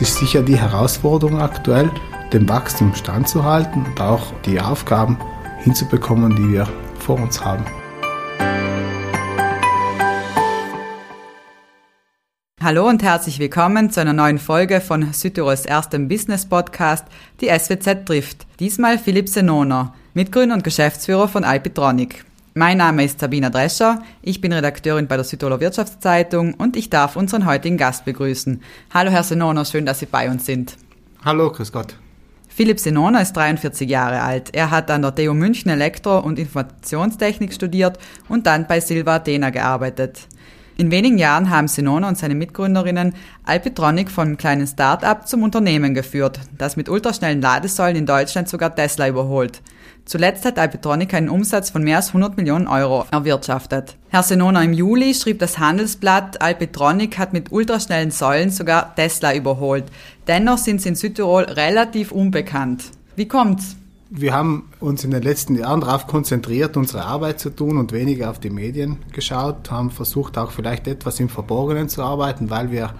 Ist sicher die Herausforderung aktuell, dem Wachstum standzuhalten und auch die Aufgaben hinzubekommen, die wir vor uns haben. Hallo und herzlich willkommen zu einer neuen Folge von Südtirols erstem Business Podcast, die SWZ trifft. Diesmal Philipp Senoner, Mitgründer und Geschäftsführer von Alpitronic. Mein Name ist Sabina Drescher, ich bin Redakteurin bei der Südtiroler Wirtschaftszeitung und ich darf unseren heutigen Gast begrüßen. Hallo Herr Senoner, schön, dass Sie bei uns sind. Hallo, grüß Gott. Philipp Senoner ist 43 Jahre alt. Er hat an der TU München Elektro- und Informationstechnik studiert und dann bei Silva Athena gearbeitet. In wenigen Jahren haben Senona und seine Mitgründerinnen Alpitronic von einem kleinen Start-up zum Unternehmen geführt, das mit ultraschnellen Ladesäulen in Deutschland sogar Tesla überholt. Zuletzt hat Alpitronic einen Umsatz von mehr als 100 Millionen Euro erwirtschaftet. Herr Senona, im Juli schrieb das Handelsblatt, Alpitronic hat mit ultraschnellen Säulen sogar Tesla überholt. Dennoch sind sie in Südtirol relativ unbekannt. Wie kommt's? Wir haben uns in den letzten Jahren darauf konzentriert, unsere Arbeit zu tun und weniger auf die Medien geschaut, haben versucht auch vielleicht etwas im Verborgenen zu arbeiten, weil wir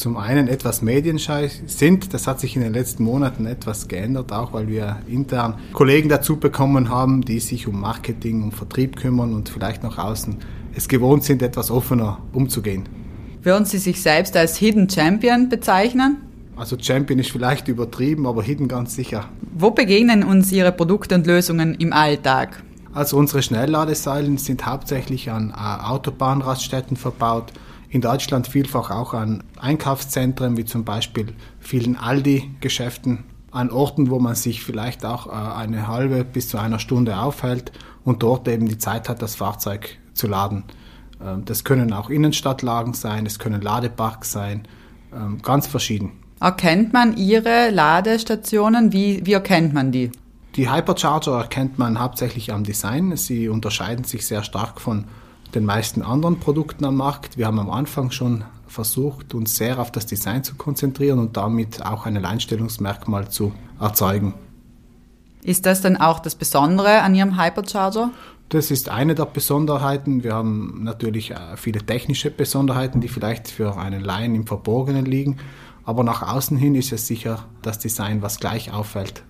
zum einen etwas medienscheu sind. Das hat sich in den letzten Monaten etwas geändert, auch weil wir intern Kollegen dazu bekommen haben, die sich um Marketing und Vertrieb kümmern und vielleicht nach außen es gewohnt sind, etwas offener umzugehen. Würden Sie sich selbst als Hidden Champion bezeichnen? Also Champion ist vielleicht übertrieben, aber Hidden ganz sicher. Wo begegnen uns Ihre Produkte und Lösungen im Alltag? Also unsere Schnellladesäulen sind hauptsächlich an äh, Autobahnraststätten verbaut, in Deutschland vielfach auch an Einkaufszentren wie zum Beispiel vielen Aldi-Geschäften, an Orten, wo man sich vielleicht auch äh, eine halbe bis zu einer Stunde aufhält und dort eben die Zeit hat, das Fahrzeug zu laden. Ähm, das können auch Innenstadtlagen sein, es können Ladeparks sein, ähm, ganz verschieden. Erkennt man Ihre Ladestationen? Wie, wie erkennt man die? Die Hypercharger erkennt man hauptsächlich am Design. Sie unterscheiden sich sehr stark von den meisten anderen Produkten am Markt. Wir haben am Anfang schon versucht, uns sehr auf das Design zu konzentrieren und damit auch ein Alleinstellungsmerkmal zu erzeugen. Ist das dann auch das Besondere an Ihrem Hypercharger? Das ist eine der Besonderheiten. Wir haben natürlich äh, viele technische Besonderheiten, die vielleicht für einen Laien im Verborgenen liegen. Aber nach außen hin ist es sicher das Design, was gleich auffällt.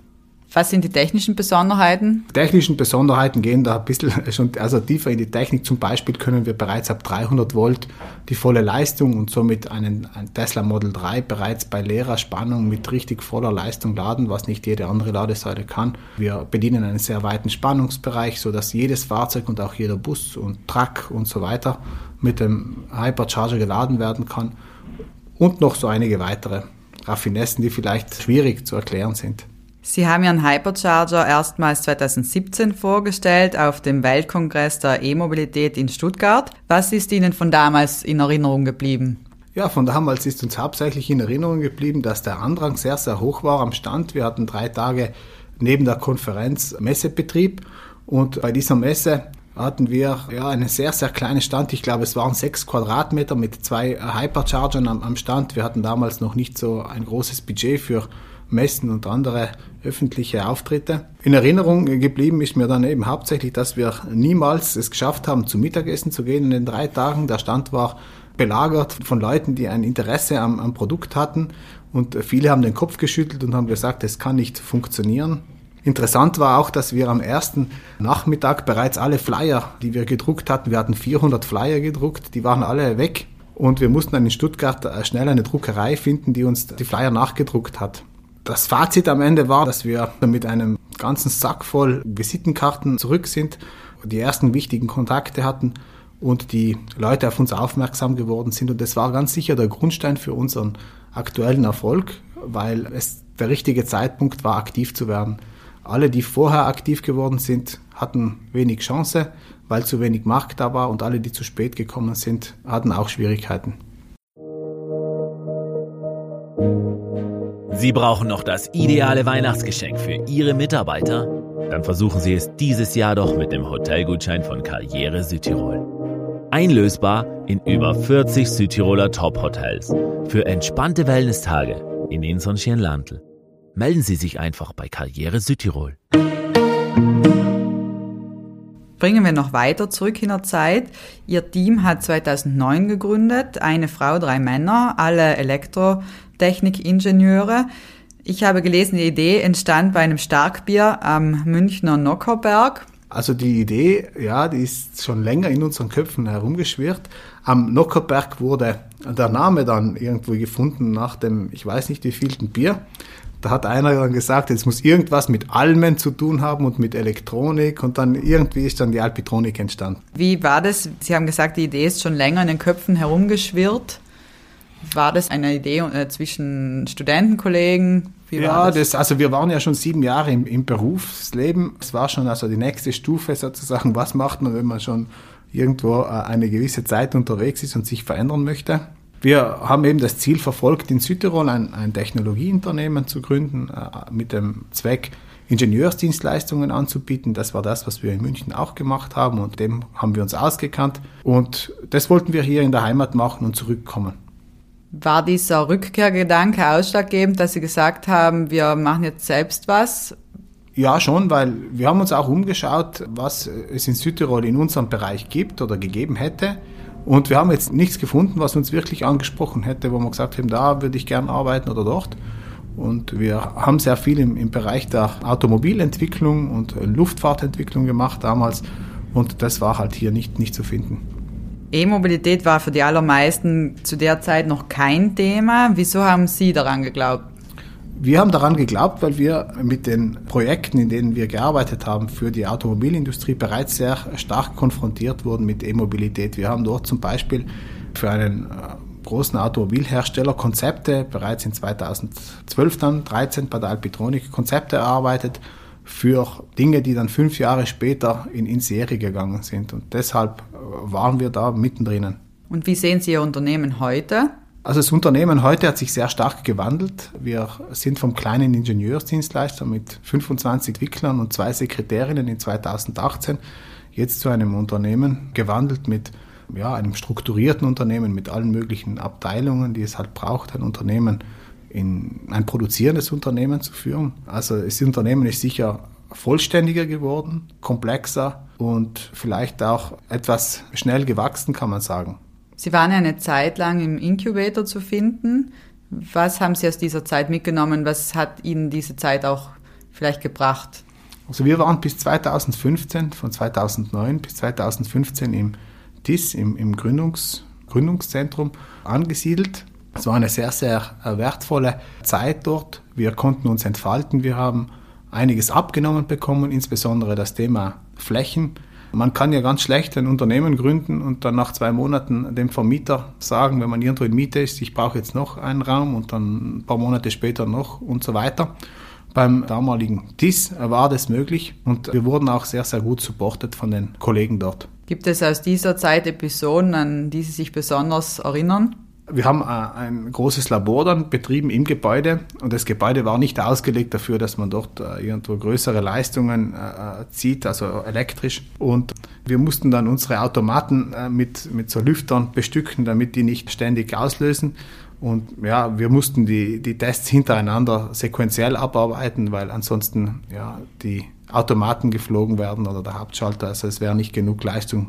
Was sind die technischen Besonderheiten? Die technischen Besonderheiten gehen da ein bisschen schon also tiefer in die Technik. Zum Beispiel können wir bereits ab 300 Volt die volle Leistung und somit einen, einen Tesla Model 3 bereits bei leerer Spannung mit richtig voller Leistung laden, was nicht jede andere Ladesäule kann. Wir bedienen einen sehr weiten Spannungsbereich, sodass jedes Fahrzeug und auch jeder Bus und Truck und so weiter mit dem Hypercharger geladen werden kann und noch so einige weitere Raffinessen, die vielleicht schwierig zu erklären sind. Sie haben Ihren Hypercharger erstmals 2017 vorgestellt auf dem Weltkongress der E-Mobilität in Stuttgart. Was ist Ihnen von damals in Erinnerung geblieben? Ja, von damals ist uns hauptsächlich in Erinnerung geblieben, dass der Andrang sehr, sehr hoch war am Stand. Wir hatten drei Tage neben der Konferenz Messebetrieb und bei dieser Messe hatten wir ja einen sehr, sehr kleinen Stand. Ich glaube, es waren sechs Quadratmeter mit zwei Hyperchargern am, am Stand. Wir hatten damals noch nicht so ein großes Budget für Messen und andere öffentliche Auftritte. In Erinnerung geblieben ist mir dann eben hauptsächlich, dass wir niemals es geschafft haben, zum Mittagessen zu gehen in den drei Tagen. Der Stand war belagert von Leuten, die ein Interesse am, am Produkt hatten und viele haben den Kopf geschüttelt und haben gesagt, es kann nicht funktionieren. Interessant war auch, dass wir am ersten Nachmittag bereits alle Flyer, die wir gedruckt hatten, wir hatten 400 Flyer gedruckt, die waren alle weg und wir mussten dann in Stuttgart äh, schnell eine Druckerei finden, die uns die Flyer nachgedruckt hat. Das Fazit am Ende war, dass wir mit einem ganzen Sack voll Visitenkarten zurück sind, die ersten wichtigen Kontakte hatten und die Leute auf uns aufmerksam geworden sind. Und das war ganz sicher der Grundstein für unseren aktuellen Erfolg, weil es der richtige Zeitpunkt war, aktiv zu werden. Alle, die vorher aktiv geworden sind, hatten wenig Chance, weil zu wenig Markt da war und alle, die zu spät gekommen sind, hatten auch Schwierigkeiten. Sie brauchen noch das ideale Weihnachtsgeschenk für Ihre Mitarbeiter? Dann versuchen Sie es dieses Jahr doch mit dem Hotelgutschein von Karriere Südtirol. Einlösbar in über 40 Südtiroler Top-Hotels für entspannte Wellnesstage in Inson Landl melden Sie sich einfach bei Karriere Südtirol. Bringen wir noch weiter zurück in der Zeit. Ihr Team hat 2009 gegründet, eine Frau, drei Männer, alle Elektro Medizintechnikingenieure. Ich habe gelesen, die Idee entstand bei einem Starkbier am Münchner Nockerberg. Also die Idee, ja, die ist schon länger in unseren Köpfen herumgeschwirrt. Am Nockerberg wurde der Name dann irgendwo gefunden nach dem, ich weiß nicht wie vielten Bier. Da hat einer dann gesagt, es muss irgendwas mit Almen zu tun haben und mit Elektronik und dann irgendwie ist dann die Alpitronik entstanden. Wie war das? Sie haben gesagt, die Idee ist schon länger in den Köpfen herumgeschwirrt. War das eine Idee äh, zwischen Studentenkollegen? Wie ja, das? das? also wir waren ja schon sieben Jahre im, im Berufsleben. Es war schon also die nächste Stufe sozusagen. Was macht man, wenn man schon irgendwo äh, eine gewisse Zeit unterwegs ist und sich verändern möchte? Wir haben eben das Ziel verfolgt, in Südtirol ein, ein Technologieunternehmen zu gründen, äh, mit dem Zweck, Ingenieursdienstleistungen anzubieten. Das war das, was wir in München auch gemacht haben und dem haben wir uns ausgekannt. Und das wollten wir hier in der Heimat machen und zurückkommen. War dieser Rückkehrgedanke ausschlaggebend, dass Sie gesagt haben, wir machen jetzt selbst was? Ja, schon, weil wir haben uns auch umgeschaut, was es in Südtirol in unserem Bereich gibt oder gegeben hätte. Und wir haben jetzt nichts gefunden, was uns wirklich angesprochen hätte, wo wir gesagt haben, da würde ich gern arbeiten oder dort. Und wir haben sehr viel im, im Bereich der Automobilentwicklung und Luftfahrtentwicklung gemacht damals. Und das war halt hier nicht, nicht zu finden. E-Mobilität war für die allermeisten zu der Zeit noch kein Thema. Wieso haben Sie daran geglaubt? Wir haben daran geglaubt, weil wir mit den Projekten, in denen wir gearbeitet haben für die Automobilindustrie, bereits sehr stark konfrontiert wurden mit E-Mobilität. Wir haben dort zum Beispiel für einen äh, großen Automobilhersteller Konzepte bereits in 2012 dann 13 bei der Alpitronik Konzepte erarbeitet für Dinge, die dann fünf Jahre später in, in Serie gegangen sind. Und deshalb äh, waren wir da mittendrin. Und wie sehen Sie Ihr Unternehmen heute? Also das Unternehmen heute hat sich sehr stark gewandelt. Wir sind vom kleinen Ingenieursdienstleister mit 25 Entwicklern und zwei Sekretärinnen in 2018 jetzt zu einem Unternehmen gewandelt mit ja, einem strukturierten Unternehmen mit allen möglichen Abteilungen, die es halt braucht, ein Unternehmen in ein produzierendes Unternehmen zu führen. Also das Unternehmen ist sicher vollständiger geworden, komplexer und vielleicht auch etwas schnell gewachsen, kann man sagen. Sie waren ja eine Zeit lang im Incubator zu finden. Was haben Sie aus dieser Zeit mitgenommen? Was hat Ihnen diese Zeit auch vielleicht gebracht? Also wir waren bis 2015, von 2009 bis 2015 im TIS, im, im Gründungs, Gründungszentrum angesiedelt es war eine sehr, sehr äh, wertvolle Zeit dort. Wir konnten uns entfalten. Wir haben einiges abgenommen bekommen, insbesondere das Thema Flächen. Man kann ja ganz schlecht ein Unternehmen gründen und dann nach zwei Monaten dem Vermieter sagen, wenn man irgendwo in Miete ist, ich brauche jetzt noch einen Raum und dann ein paar Monate später noch und so weiter. Beim damaligen TIS war das möglich und wir wurden auch sehr, sehr gut supportet von den Kollegen dort. Gibt es aus dieser Zeit Episoden, an die Sie sich besonders erinnern? Wir haben äh, ein großes Labor dann betrieben im Gebäude und das Gebäude war nicht ausgelegt dafür, dass man dort äh, irgendwo größere Leistungen äh, zieht, also elektrisch. Und wir mussten dann unsere Automaten mit, mit so Lüftern bestücken, damit die nicht ständig auslösen. Und ja, wir mussten die, die Tests hintereinander sequenziell abarbeiten, weil ansonsten ja, die Automaten geflogen werden oder der Hauptschalter. Also es wäre nicht genug Leistung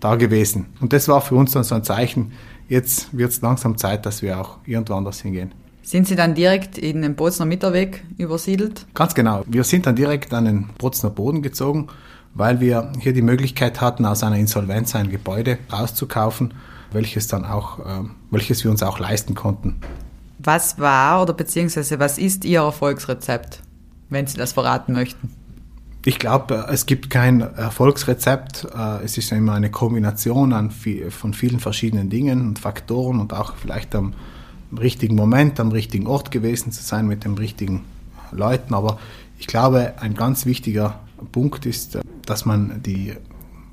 da gewesen. Und das war für uns dann so ein Zeichen, jetzt wird es langsam Zeit, dass wir auch irgendwo anders hingehen. Sind Sie dann direkt in den Bozner Mitterweg übersiedelt? Ganz genau. Wir sind dann direkt an den Bozner Boden gezogen, weil wir hier die Möglichkeit hatten, aus einer Insolvenz ein Gebäude rauszukaufen, welches dann auch, äh, welches wir uns auch leisten konnten. Was war oder beziehungsweise was ist Ihr Erfolgsrezept, wenn Sie das verraten möchten? Ich glaube, es gibt kein Erfolgsrezept. Äh, es ist immer eine Kombination von vielen verschiedenen Dingen und Faktoren und auch vielleicht am richtigen Moment, am richtigen Ort gewesen zu sein mit den richtigen Leuten. Aber ich glaube, ein ganz wichtiger Punkt ist, dass man die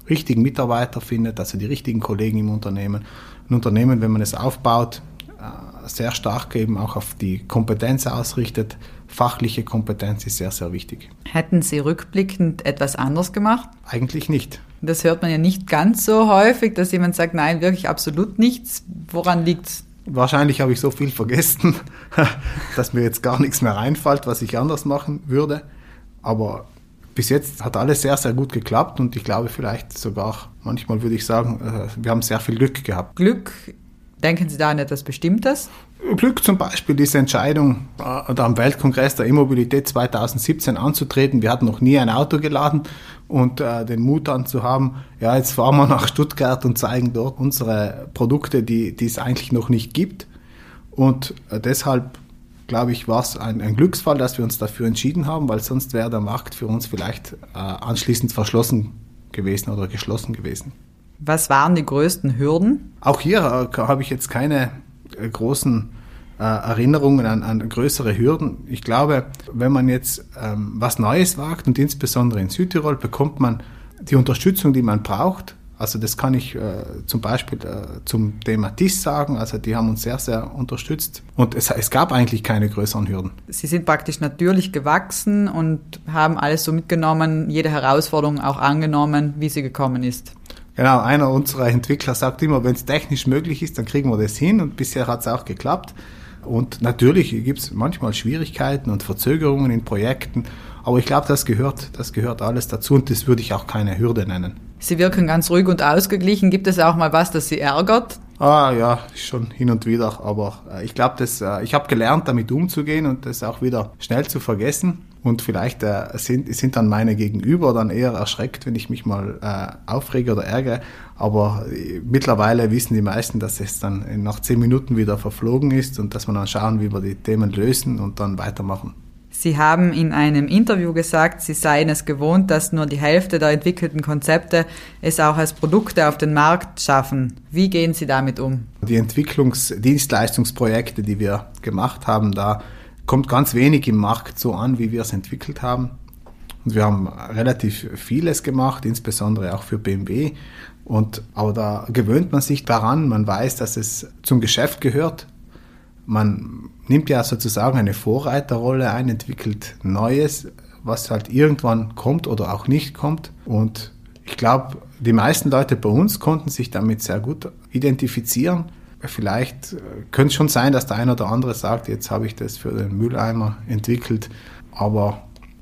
richtigen Mitarbeiter findet, also die richtigen Kollegen im Unternehmen. Ein Unternehmen, wenn man es aufbaut, äh, sehr stark eben auch auf die Kompetenz ausrichtet, fachliche Kompetenz ist sehr, sehr wichtig. Hätten Sie rückblickend etwas anders gemacht? Eigentlich nicht. Das hört man ja nicht ganz so häufig, dass jemand sagt, nein, wirklich absolut nichts. Woran liegt es? Wahrscheinlich habe ich so viel vergessen, dass mir jetzt gar nichts mehr einfällt, was ich anders machen würde. Aber bis jetzt hat alles sehr, sehr gut geklappt und ich glaube vielleicht sogar, manchmal würde ich sagen, äh, wir haben sehr viel Glück gehabt. Glück Denken Sie da an etwas Bestimmtes? Glück zum Beispiel, diese Entscheidung, äh, am Weltkongress der E-Mobilität 2017 anzutreten. Wir hatten noch nie ein Auto geladen und äh, den Mut dann zu haben, ja, jetzt fahren wir nach Stuttgart und zeigen dort unsere Produkte, die, die es eigentlich noch nicht gibt. Und äh, deshalb, glaube ich, war es ein, ein, Glücksfall, dass wir uns dafür entschieden haben, weil sonst wäre der Markt für uns vielleicht äh, anschließend verschlossen gewesen oder geschlossen gewesen. Was waren die größten Hürden? Auch hier äh, habe ich jetzt keine äh, großen äh, Erinnerungen an, an, größere Hürden. Ich glaube, wenn man jetzt ähm, was Neues wagt und insbesondere in Südtirol bekommt man die Unterstützung, die man braucht. Also das kann ich äh, zum Beispiel äh, zum Thema TIS sagen. Also die haben uns sehr, sehr unterstützt. Und es, es gab eigentlich keine größeren Hürden. Sie sind praktisch natürlich gewachsen und haben alles so mitgenommen, jede Herausforderung auch angenommen, wie sie gekommen ist. Genau, einer unserer Entwickler sagt immer, wenn es technisch möglich ist, dann kriegen wir das hin und bisher hat es auch geklappt. Und natürlich gibt es manchmal Schwierigkeiten und Verzögerungen in Projekten, aber ich glaube, das gehört, das gehört alles dazu und das würde ich auch keine Hürde nennen. Sie wirken ganz ruhig und ausgeglichen. Gibt es auch mal was, das Sie ärgert? Ah ja, schon hin und wieder, aber äh, ich glaube, äh, ich habe gelernt, damit umzugehen und das auch wieder schnell zu vergessen. Und vielleicht äh, sind, sind dann meine Gegenüber dann eher erschreckt, wenn ich mich mal äh, aufrege oder ärgere. Aber äh, mittlerweile wissen die meisten, dass es dann nach zehn Minuten wieder verflogen ist und dass man dann schauen, wie wir die Themen lösen und dann weitermachen. Sie haben in einem Interview gesagt, Sie seien es gewohnt, dass nur die Hälfte der entwickelten Konzepte es auch als Produkte auf den Markt schaffen. Wie gehen Sie damit um? Die Entwicklungsdienstleistungsprojekte, die wir gemacht haben, da kommt ganz wenig im Markt so an, wie wir es entwickelt haben. Und wir haben relativ vieles gemacht, insbesondere auch für BMW. Und, aber da gewöhnt man sich daran, man weiß, dass es zum Geschäft gehört. Man nimmt ja sozusagen eine Vorreiterrolle ein, entwickelt Neues, was halt irgendwann kommt oder auch nicht kommt. Und ich glaube, die meisten Leute bei uns konnten sich damit sehr gut identifizieren vielleicht äh, könnte es schon sein, dass der eine oder andere sagt, jetzt habe ich das für den Mülleimer entwickelt, aber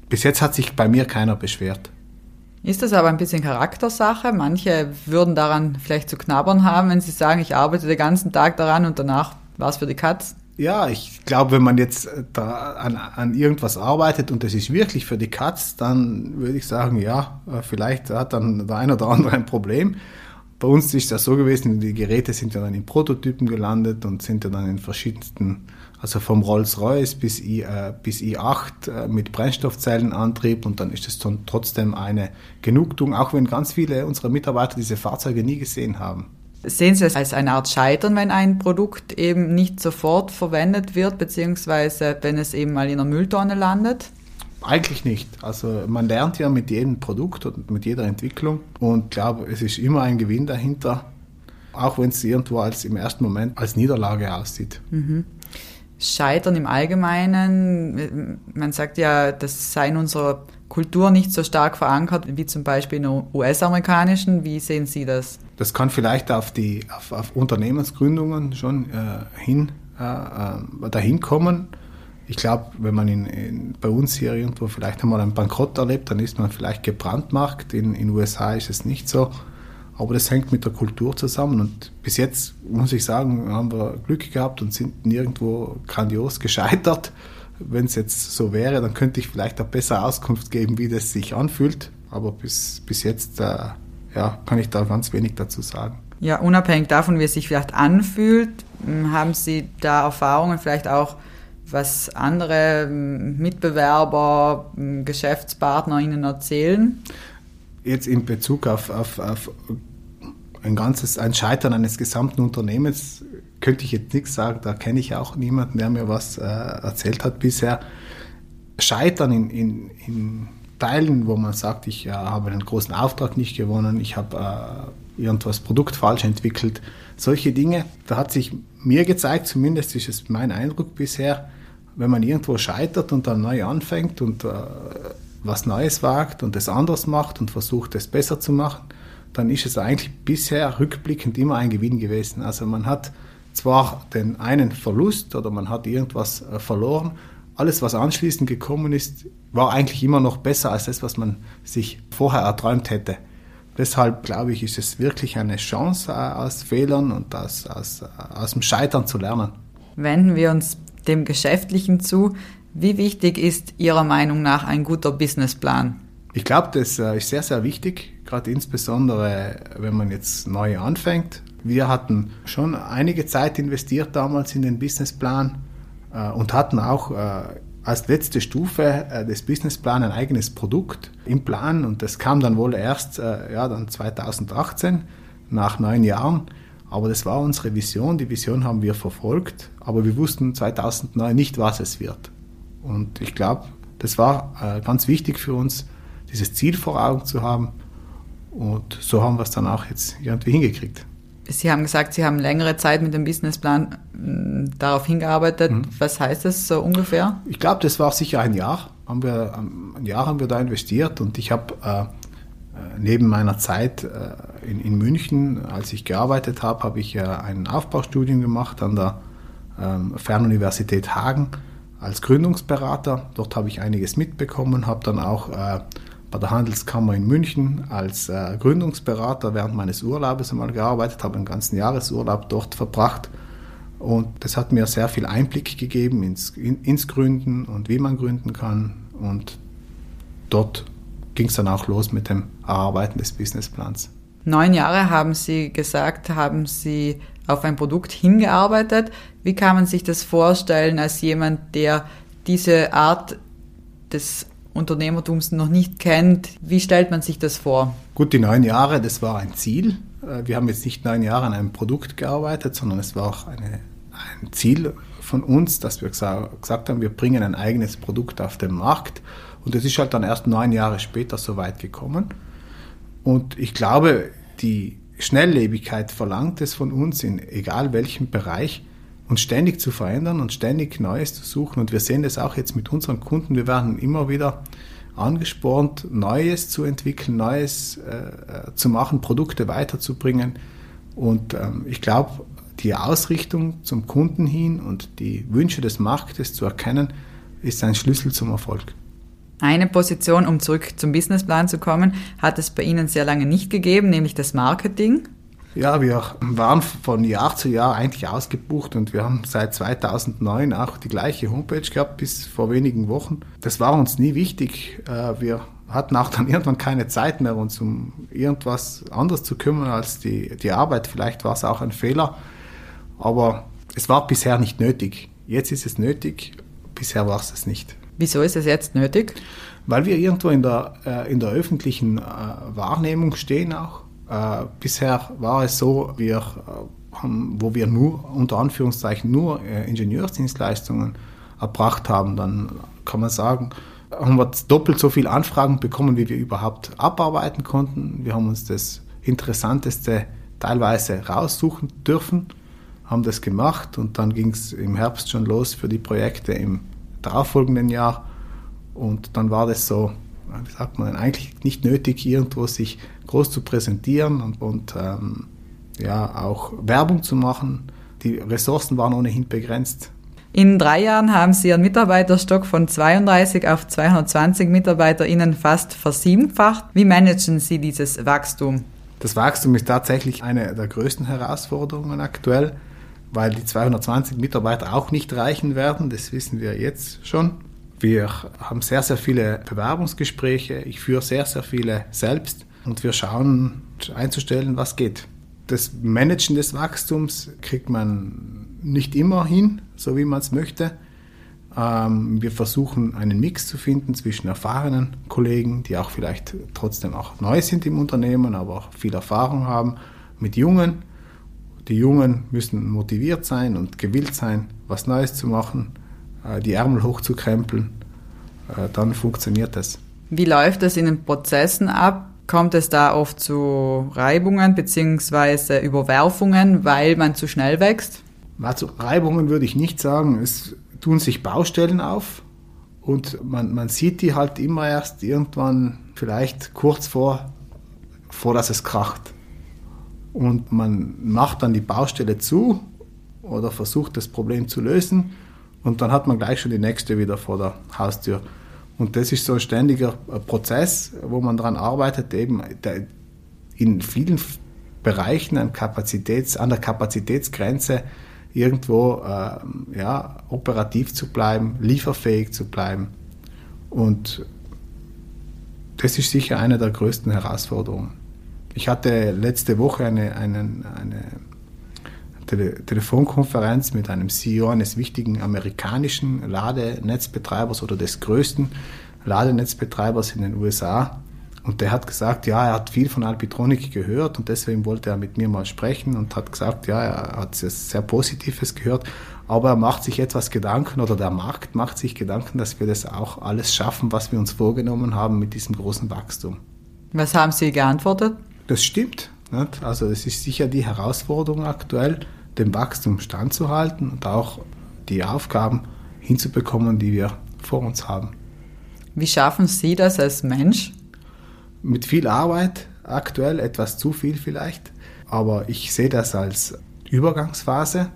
bis jetzt hat sich bei mir keiner beschwert. Ist das aber ein bisschen Charaktersache? Manche würden daran vielleicht zu knabbern haben, wenn sie sagen, ich arbeite den ganzen Tag daran und danach war es für die Katz. Ja, ich glaube, wenn man jetzt äh, da an, an irgendwas arbeitet und das ist wirklich für die Katz, dann würde ich sagen, ja, äh, vielleicht hat dann der eine oder andere ein Problem. Bei uns ist das so gewesen, die Geräte sind ja dann in Prototypen gelandet und sind ja dann in verschiedensten, also vom Rolls-Royce bis, I, äh, bis i8 äh, mit Brennstoffzellenantrieb und dann ist es trotzdem eine Genugtuung, auch wenn ganz viele unserer Mitarbeiter diese Fahrzeuge nie gesehen haben. Sehen Sie es als eine Art Scheitern, wenn ein Produkt eben nicht sofort verwendet wird, beziehungsweise wenn es eben mal in der Mülltonne landet? Eigentlich nicht. Also man lernt ja mit jedem Produkt und mit jeder Entwicklung und glaube, es ist immer ein Gewinn dahinter, auch wenn es irgendwo als im ersten Moment als Niederlage aussieht. Mhm. Scheitern im Allgemeinen, man sagt ja, das sei in unserer Kultur nicht so stark verankert wie zum Beispiel in der US-amerikanischen. Wie sehen Sie das? Das kann vielleicht auf die auf, auf Unternehmensgründungen schon äh, hin äh, äh dahin kommen ich glaube, wenn man in, in, bei uns hier irgendwo vielleicht einmal einen Bankrott erlebt, dann ist man vielleicht gebrandmarkt. In den USA ist es nicht so. Aber das hängt mit der Kultur zusammen. Und bis jetzt, muss ich sagen, haben wir Glück gehabt und sind nirgendwo grandios gescheitert. Wenn es jetzt so wäre, dann könnte ich vielleicht auch besser Auskunft geben, wie das sich anfühlt. Aber bis, bis jetzt äh, ja, kann ich da ganz wenig dazu sagen. Ja, unabhängig davon, wie es sich vielleicht anfühlt, haben Sie da Erfahrungen vielleicht auch was andere Mitbewerber, Geschäftspartner Ihnen erzählen? Jetzt in Bezug auf, auf, auf ein ganzes, ein Scheitern eines gesamten Unternehmens könnte ich jetzt nichts sagen. Da kenne ich auch niemanden, der mir was äh, erzählt hat bisher. Scheitern in, in, in Teilen, wo man sagt, ich äh, habe einen großen Auftrag nicht gewonnen, ich habe äh, irgendwas Produkt falsch entwickelt, solche Dinge, da hat sich mir gezeigt, zumindest ist es mein Eindruck bisher, wenn man irgendwo scheitert und dann neu anfängt und äh, was Neues wagt und es anders macht und versucht, es besser zu machen, dann ist es eigentlich bisher rückblickend immer ein Gewinn gewesen. Also man hat zwar den einen Verlust oder man hat irgendwas äh, verloren, alles, was anschließend gekommen ist, war eigentlich immer noch besser als das, was man sich vorher erträumt hätte. Deshalb glaube ich, ist es wirklich eine Chance, äh, aus Fehlern und aus, aus, aus dem Scheitern zu lernen. Wenden wir uns dem Geschäftlichen zu. Wie wichtig ist Ihrer Meinung nach ein guter Businessplan? Ich glaube, das äh, ist sehr, sehr wichtig, gerade insbesondere, wenn man jetzt neu anfängt. Wir hatten schon einige Zeit investiert damals in den Businessplan äh, und hatten auch als letzte Stufe des Businessplans ein eigenes Produkt im Plan und das kam dann wohl erst ja, dann 2018 nach neun Jahren. Aber das war unsere Vision, die Vision haben wir verfolgt, aber wir wussten 2009 nicht, was es wird. Und ich glaube, das war äh, ganz wichtig für uns, dieses Ziel vor Augen zu haben. Und so haben wir es dann auch jetzt irgendwie hingekriegt. Sie haben gesagt, Sie haben längere Zeit mit dem Businessplan darauf hingearbeitet. Mhm. Was heißt das so ungefähr? Ich glaube, das war sicher ein Jahr. Haben wir, ein Jahr haben wir da investiert und ich habe äh, neben meiner Zeit äh, in, in, München, als ich gearbeitet habe, habe ich äh, ein Aufbaustudium gemacht an der ähm, Fernuniversität Hagen als Gründungsberater. Dort habe ich einiges mitbekommen, habe dann auch äh, bei der Handelskammer in München als äh, Gründungsberater während meines Urlaubes einmal gearbeitet, habe einen ganzen Jahresurlaub dort verbracht. Und das hat mir sehr viel Einblick gegeben ins, in, ins Gründen und wie man gründen kann. Und dort ging es dann auch los mit dem Erarbeiten des Businessplans. Neun Jahre haben Sie gesagt, haben Sie auf ein Produkt hingearbeitet. Wie kann man sich das vorstellen als jemand, der diese Art des Unternehmertums noch nicht kennt? Wie stellt man sich das vor? Gut, die neun Jahre, das war ein Ziel. Äh, wir haben jetzt nicht neun Jahre an einem Produkt gearbeitet, sondern es war auch eine, ein Ziel von uns, dass wir gesagt haben, wir bringen ein eigenes Produkt auf den Markt und es ist halt dann erst neun Jahre später so weit gekommen. Und ich glaube, die Schnelllebigkeit verlangt es von uns, in egal welchem Bereich, uns ständig zu verändern und ständig Neues zu suchen. Und wir sehen das auch jetzt mit unseren Kunden. Wir werden immer wieder angespornt, Neues zu entwickeln, Neues äh, zu machen, Produkte weiterzubringen. Und ähm, ich glaube, die Ausrichtung zum Kunden hin und die Wünsche des Marktes zu erkennen, ist ein Schlüssel zum Erfolg. Eine Position, um zurück zum Businessplan zu kommen, hat es bei Ihnen sehr lange nicht gegeben, nämlich das Marketing. Ja, wir waren von Jahr zu Jahr eigentlich ausgebucht und wir haben seit 2009 auch die gleiche Homepage gehabt bis vor wenigen Wochen. Das war uns nie wichtig. Äh, wir hatten auch dann irgendwann keine Zeit mehr, uns um irgendwas anderes zu kümmern als die, die Arbeit. Vielleicht war es auch ein Fehler, aber es war bisher nicht nötig. Jetzt ist es nötig, bisher war es es nicht. Wieso ist es jetzt nötig? Weil wir irgendwo in der, äh, in der öffentlichen äh, Wahrnehmung stehen auch. Äh, bisher war es so, wir äh, haben, wo wir nur, unter Anführungszeichen, nur äh, Ingenieursdienstleistungen erbracht haben, dann kann man sagen, haben wir doppelt so viele Anfragen bekommen, wie wir überhaupt abarbeiten konnten. Wir haben uns das Interessanteste teilweise raussuchen dürfen, haben das gemacht und dann ging es im Herbst schon los für die Projekte im darauffolgenden Jahr. Und dann war das so, wie sagt man, eigentlich nicht nötig, irgendwo sich groß zu präsentieren und, und ähm, ja, auch Werbung zu machen. Die Ressourcen waren ohnehin begrenzt. In drei Jahren haben Sie Ihren Mitarbeiterstock von 32 auf 220 MitarbeiterInnen fast versiebenfacht. Wie managen Sie dieses Wachstum? Das Wachstum ist tatsächlich eine der größten Herausforderungen aktuell weil die 220 Mitarbeiter auch nicht reichen werden. Das wissen wir jetzt schon. Wir haben sehr, sehr viele Bewerbungsgespräche. Ich führe sehr, sehr viele selbst und wir schauen einzustellen, was geht. Das Managen des Wachstums kriegt man nicht immer hin, so wie man es möchte. Ähm, wir versuchen einen Mix zu finden zwischen erfahrenen Kollegen, die auch vielleicht trotzdem auch neu sind im Unternehmen, aber auch viel Erfahrung haben, mit jungen die Jungen müssen motiviert sein und gewillt sein, was Neues zu machen, äh, die Ärmel hochzukrempeln. Äh, dann funktioniert das. Wie läuft das in den Prozessen ab? Kommt es da oft zu Reibungen bzw. Überwerfungen, weil man zu schnell wächst? Also Reibungen würde ich nicht sagen. Es tun sich Baustellen auf und man, man sieht die halt immer erst irgendwann vielleicht kurz vor, vor dass es kracht und man macht dann die Baustelle zu oder versucht das Problem zu lösen und dann hat man gleich schon die nächste wieder vor der Haustür. Und das ist so ein ständiger äh, Prozess, wo man daran arbeitet, eben in vielen Bereichen an, Kapazitäts, an der Kapazitätsgrenze irgendwo äh, ja, operativ zu bleiben, lieferfähig zu bleiben. Und das ist sicher eine der größten Herausforderungen. Ich hatte letzte Woche eine, einen, eine Tele Telefonkonferenz mit einem CEO eines wichtigen amerikanischen Ladenetzbetreibers oder des größten Ladenetzbetreibers in den USA. Und der hat gesagt, ja, er hat viel von Alpitronik gehört und deswegen wollte er mit mir mal sprechen und hat gesagt, ja, er hat sehr Positives gehört, aber er macht sich etwas Gedanken oder der Markt macht sich Gedanken, dass wir das auch alles schaffen, was wir uns vorgenommen haben mit diesem großen Wachstum. Was haben Sie geantwortet? Das stimmt. Nicht? Also es ist sicher die Herausforderung aktuell, dem Wachstum standzuhalten und auch die Aufgaben hinzubekommen, die wir vor uns haben. Wie schaffen Sie das als Mensch? Mit viel Arbeit, aktuell etwas zu viel vielleicht, aber ich sehe das als Übergangsphase,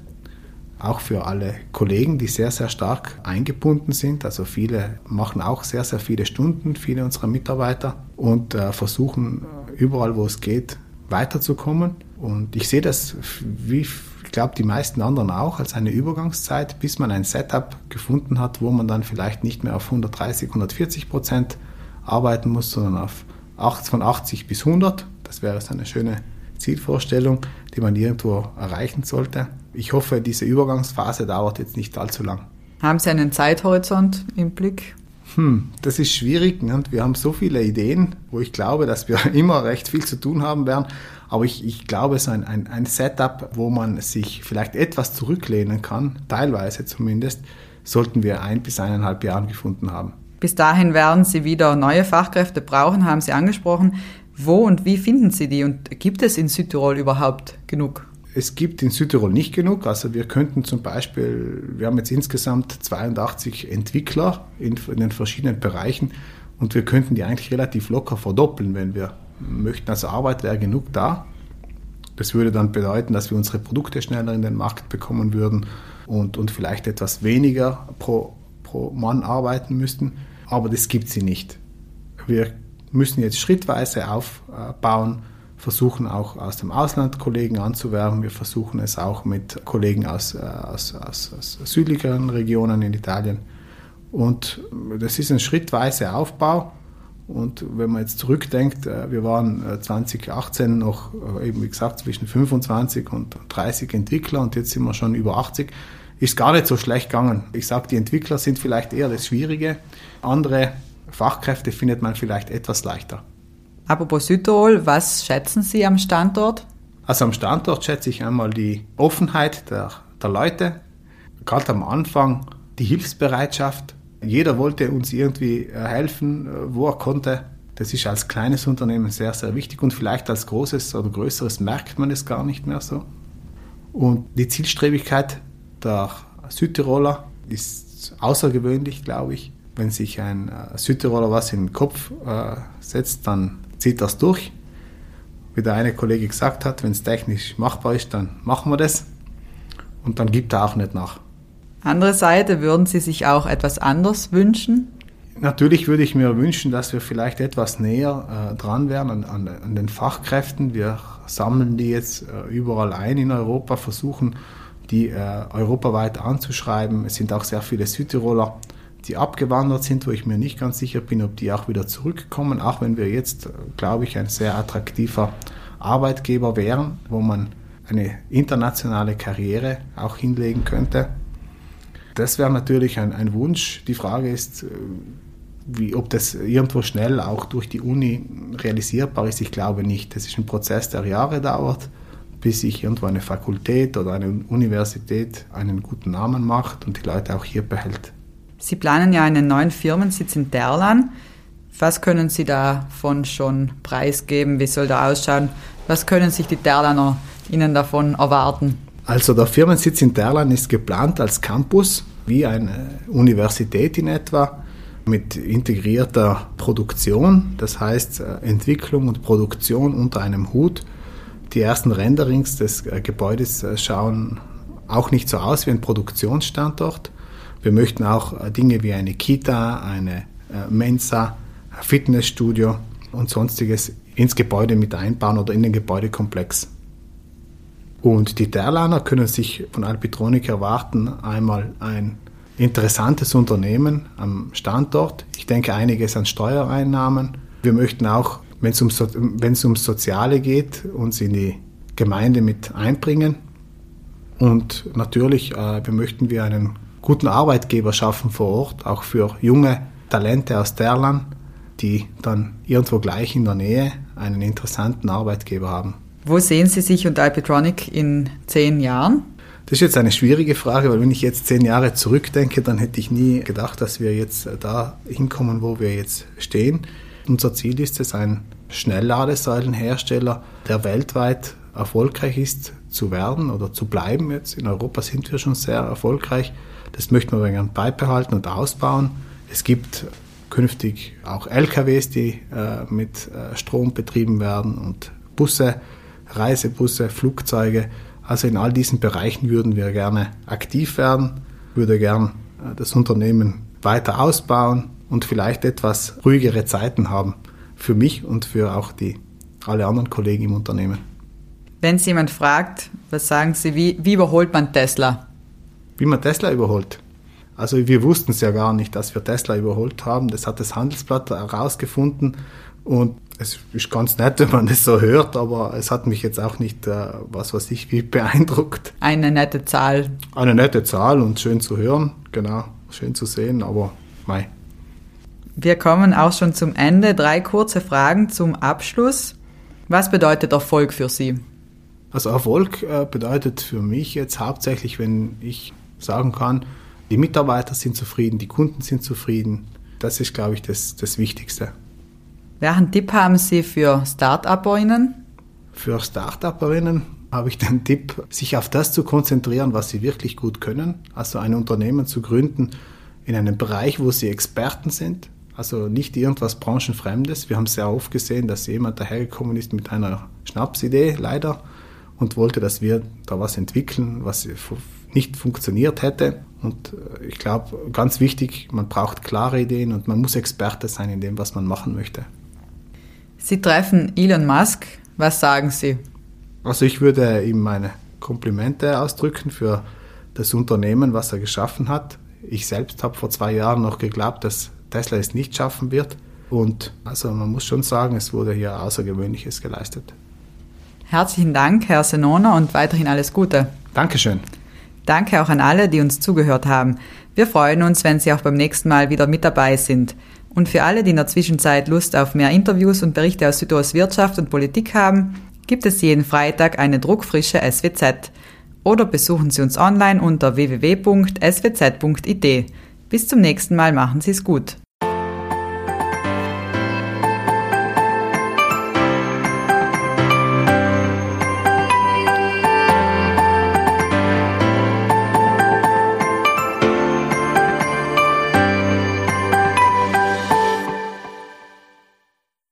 auch für alle Kollegen, die sehr, sehr stark eingebunden sind. Also viele machen auch sehr, sehr viele Stunden, viele unserer Mitarbeiter und äh, versuchen überall, wo es geht, weiterzukommen. Und ich sehe das, wie ich glaube, die meisten anderen auch, als eine Übergangszeit, bis man ein Setup gefunden hat, wo man dann vielleicht nicht mehr auf 130, 140 Prozent arbeiten muss, sondern auf 8, von 80 bis 100. Das wäre eine schöne Zielvorstellung, die man irgendwo erreichen sollte. Ich hoffe, diese Übergangsphase dauert jetzt nicht allzu lang. Haben Sie einen Zeithorizont im Blick? Hm, das ist schwierig. Ne? Wir haben so viele Ideen, wo ich glaube, dass wir immer recht viel zu tun haben werden. Aber ich, ich glaube, so ein, ein, ein Setup, wo man sich vielleicht etwas zurücklehnen kann, teilweise zumindest, sollten wir ein bis eineinhalb Jahren gefunden haben. Bis dahin werden Sie wieder neue Fachkräfte brauchen, haben Sie angesprochen. Wo und wie finden Sie die und gibt es in Südtirol überhaupt genug? Es gibt in Südtirol nicht genug. Also wir könnten zum Beispiel, wir haben jetzt insgesamt 82 Entwickler in, in den verschiedenen Bereichen und wir könnten die eigentlich relativ locker verdoppeln, wenn wir möchten. Also Arbeit wäre genug da. Das würde dann bedeuten, dass wir unsere Produkte schneller in den Markt bekommen würden und, und vielleicht etwas weniger pro, pro Mann arbeiten müssten. Aber das gibt sie nicht. Wir müssen jetzt schrittweise aufbauen, versuchen auch aus dem Ausland Kollegen anzuwerben. Wir versuchen es auch mit Kollegen aus, äh, aus, aus, aus südlicheren Regionen in Italien. Und das ist ein schrittweiser Aufbau. Und wenn man jetzt zurückdenkt, äh, wir waren 2018 äh, noch, eben wie gesagt, zwischen 25 und 30 Entwickler und jetzt sind wir schon über 80. Ist gar nicht so schlecht gegangen. Ich sage, die Entwickler sind vielleicht eher das Schwierige. Andere Fachkräfte findet man vielleicht etwas leichter. Apropos Südtirol, was schätzen Sie am Standort? Also am Standort schätze ich einmal die Offenheit der, der Leute, gerade am Anfang die Hilfsbereitschaft, jeder wollte uns irgendwie äh, helfen, äh, wo er konnte. Das ist als kleines Unternehmen sehr, sehr wichtig und vielleicht als großes oder größeres merkt man es gar nicht mehr so. Und die Zielstrebigkeit der Südtiroler ist außergewöhnlich, glaube ich. Wenn sich ein äh, Südtiroler was in den Kopf äh, setzt, dann zieht das durch. Wie der eine Kollege gesagt hat, wenn es technisch machbar ist, dann machen wir das. Und dann gibt er auch nicht nach. Andere Seite, würden Sie sich auch etwas anders wünschen? Natürlich würde ich mir wünschen, dass wir vielleicht etwas näher äh, dran wären an, an, an, den Fachkräften. Wir sammeln die jetzt äh, überall ein in Europa, versuchen die äh, europaweit anzuschreiben. Es sind auch sehr viele Südtiroler, die abgewandert sind, wo ich mir nicht ganz sicher bin, ob die auch wieder zurückkommen, auch wenn wir jetzt, glaube ich, ein sehr attraktiver Arbeitgeber wären, wo man eine internationale Karriere auch hinlegen könnte das wäre natürlich ein, ein, Wunsch. Die Frage ist, äh, wie, ob das irgendwo schnell auch durch die Uni realisierbar ist. Ich glaube nicht. Das ist ein Prozess, der Jahre dauert, bis sich irgendwo eine Fakultät oder eine Universität einen guten Namen macht und die Leute auch hier behält. Sie planen ja einen neuen Firmensitz in Derlan. Was können Sie davon schon preisgeben? Wie soll der ausschauen? Was können sich die Derlaner Ihnen davon erwarten? Also der Firmensitz in Derlan ist geplant als Campus, wie eine Universität in etwa, mit integrierter Produktion, das heißt äh, Entwicklung und Produktion unter einem Hut. Die ersten Renderings des äh, Gebäudes äh, schauen auch nicht so aus wie ein Produktionsstandort. Wir möchten auch Dinge wie eine Kita, eine Mensa, Fitnessstudio und sonstiges ins Gebäude mit einbauen oder in den Gebäudekomplex. Und die Terlaner können sich von Alpitronic erwarten, einmal ein interessantes Unternehmen am Standort. Ich denke einiges an Steuereinnahmen. Wir möchten auch, wenn es, um, es ums Soziale geht, uns in die Gemeinde mit einbringen. Und natürlich, äh, wir möchten wir einen guten Arbeitgeber schaffen vor Ort, auch für junge Talente aus Terlan, die dann irgendwo gleich in der Nähe einen interessanten Arbeitgeber haben. Wo sehen Sie sich und Alpitronic in zehn Jahren? Das ist jetzt eine schwierige Frage, weil wenn ich jetzt zehn Jahre zurückdenke, dann hätte ich nie gedacht, dass wir jetzt da hinkommen, wo wir jetzt stehen. Unser Ziel ist es, ein Schnellladesäulenhersteller, der weltweit erfolgreich ist, zu werden oder zu bleiben. Jetzt in Europa sind wir schon sehr erfolgreich. Das möchten wir gerne beibehalten und ausbauen. Es gibt künftig auch LKWs, die äh, mit äh, Strom betrieben werden und Busse, Reisebusse, Flugzeuge. Also in all diesen Bereichen würden wir gerne aktiv werden, würde gern äh, das Unternehmen weiter ausbauen und vielleicht etwas ruhigere Zeiten haben für mich und für auch die alle anderen Kollegen im Unternehmen. Wenn Sie jemand fragt, was sagen Sie, wie, wie überholt man Tesla? Wie man Tesla überholt? Also wir wussten es ja gar nicht, dass wir Tesla überholt haben. Das hat das Handelsblatt herausgefunden und es ist ganz nett, wenn man das so hört, aber es hat mich jetzt auch nicht, äh, was weiß ich, wie beeindruckt. Eine nette Zahl. Eine nette Zahl und schön zu hören, genau, schön zu sehen, aber mei. Wir kommen auch schon zum Ende. Drei kurze Fragen zum Abschluss. Was bedeutet Erfolg für Sie? Also Erfolg äh, bedeutet für mich jetzt hauptsächlich, wenn ich sagen kann, die Mitarbeiter sind zufrieden, die Kunden sind zufrieden. Das ist, glaube ich, das, das Wichtigste. Welchen Tipp haben Sie für Start-Uperinnen? Für Start-Uperinnen habe ich den Tipp, sich auf das zu konzentrieren, was sie wirklich gut können. Also ein Unternehmen zu gründen in einem Bereich, wo sie Experten sind. Also nicht irgendwas Branchenfremdes. Wir haben sehr oft gesehen, dass jemand dahergekommen ist mit einer Schnapsidee, leider, und wollte, dass wir da was entwickeln, was nicht funktioniert hätte. Und äh, ich glaube, ganz wichtig, man braucht klare Ideen und man muss Experte sein in dem, was man machen möchte. Sie treffen Elon Musk. Was sagen Sie? Also ich würde ihm meine Komplimente ausdrücken für das Unternehmen, was er geschaffen hat. Ich selbst habe vor zwei Jahren noch geglaubt, dass Tesla es nicht schaffen wird. Und also man muss schon sagen, es wurde hier Außergewöhnliches geleistet. Herzlichen Dank, Herr Senona, und weiterhin alles Gute. Dankeschön. Danke auch an alle, die uns zugehört haben. Wir freuen uns, wenn Sie auch beim nächsten Mal wieder mit dabei sind. Und für alle, die in der Zwischenzeit Lust auf mehr Interviews und Berichte aus Südost Wirtschaft und Politik haben, gibt es jeden Freitag eine druckfrische SWZ. Oder besuchen Sie uns online unter www.swz.it. Bis zum nächsten Mal, machen Sie es gut.